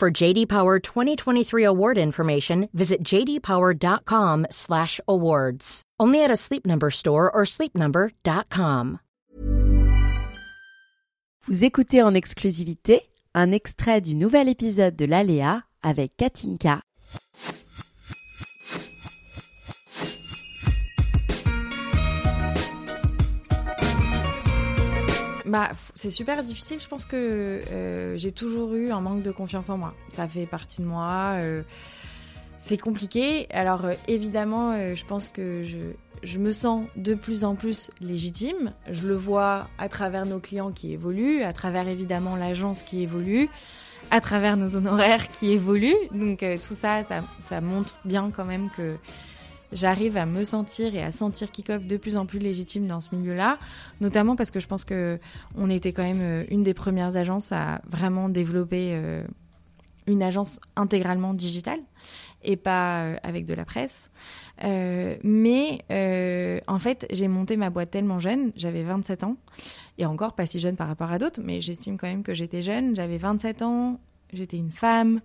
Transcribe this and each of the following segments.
For JD Power 2023 award information, visit jdpower.com/awards. Only at a Sleep Number store or sleepnumber.com. Vous écoutez en exclusivité un extrait du nouvel épisode de l'Aléa avec Katinka. Bah, c'est super difficile. Je pense que euh, j'ai toujours eu un manque de confiance en moi. Ça fait partie de moi. euh, c'est compliqué. Alors euh, évidemment, je pense que je, me sens de plus en plus légitime. Je le vois à travers nos clients qui évoluent, à travers évidemment l'agence qui évolue, à travers nos honoraires qui évoluent. Donc tout ça, ça montre bien quand même que j'arrive à me sentir et à sentir Kickoff de plus en plus légitime dans ce milieu-là, notamment parce que je pense que on était quand même euh, une des premières agences à vraiment développer euh, une agence intégralement digitale et pas euh, avec de la presse. Mais en fait, j'ai monté ma boîte tellement jeune, j'avais 27 ans, et encore pas si jeune par rapport à d'autres, mais j'estime quand même que j'étais jeune, j'avais 27 ans, j'étais une femme,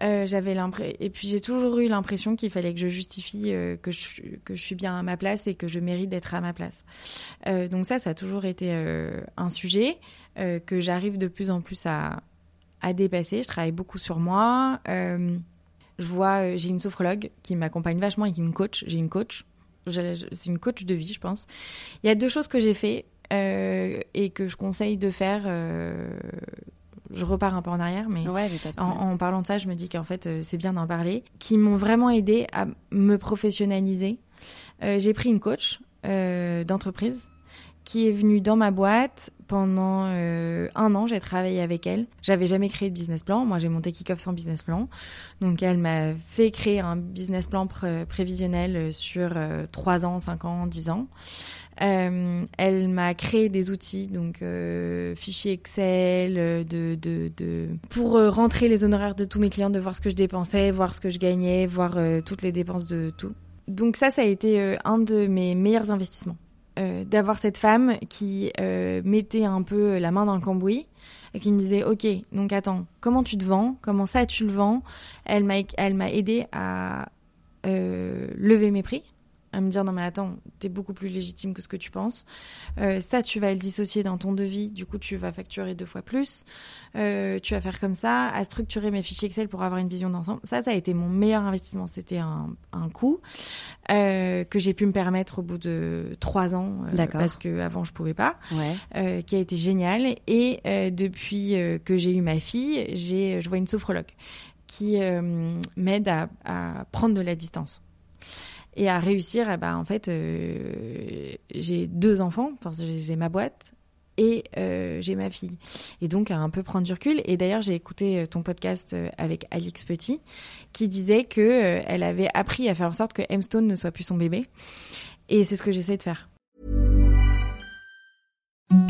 euh, j'avais l'impression et puis j'ai toujours eu l'impression qu'il fallait que je justifie euh, que je suis bien à ma place et que je mérite d'être à ma place. Euh, donc ça, ça a toujours été un sujet que j'arrive de plus en plus à dépasser. Je travaille beaucoup sur moi. Je vois, j'ai une sophrologue qui m'accompagne vachement et qui me coach. J'ai une coach. C'est une coach de vie, je pense. Il y a deux choses que j'ai fait et que je conseille de faire. Je repars un peu en arrière, mais Ouais, en parlant de ça, je me dis qu'en fait, euh, c'est bien d'en parler, qui m'ont vraiment aidé à me professionnaliser. Euh, j'ai pris une coach euh, d'entreprise qui est venue dans ma boîte pendant euh, un an. J'ai travaillé avec elle. J'avais jamais créé de business plan. Moi, j'ai monté Kickoff sans business plan. Donc, elle m'a fait créer un business plan pré- prévisionnel sur euh, 3 ans, 5 ans, 10 ans. Euh, elle m'a créé des outils, donc euh, fichiers Excel, euh, de, de, de, pour euh, rentrer les honoraires de tous mes clients, de voir ce que je dépensais, voir ce que je gagnais, voir euh, toutes les dépenses de tout. Donc ça, ça a été euh, un de mes meilleurs investissements. Euh, d'avoir cette femme qui euh, mettait un peu la main dans le cambouis et qui me disait ok donc attends comment tu te vends? Comment ça tu le vends? Elle m'a elle m'a aidé à euh, lever mes prix à me dire non mais attends t'es beaucoup plus légitime que ce que tu penses Euh, ça tu vas le dissocier dans ton devis du coup tu vas facturer deux fois plus Euh, tu vas faire comme ça à structurer mes fichiers Excel pour avoir une vision d'ensemble ça ça a été mon meilleur investissement c'était un, un coût euh, que j'ai pu me permettre au bout de trois ans D'accord. parce que avant je pouvais pas Ouais. qui a été génial. Et depuis que j'ai eu ma fille, j'ai, je vois une sophrologue qui m'aide à, à prendre de la distance et à réussir. eh ben, en fait, euh, j'ai deux enfants, enfin, j'ai, ma boîte et euh, j'ai ma fille. Et donc à un peu prendre du recul. Et d'ailleurs, j'ai écouté euh, ton podcast avec Alix Petit qui disait que euh, elle avait appris à faire en sorte que M Stone ne soit plus son bébé. Et c'est ce que j'essaie de faire.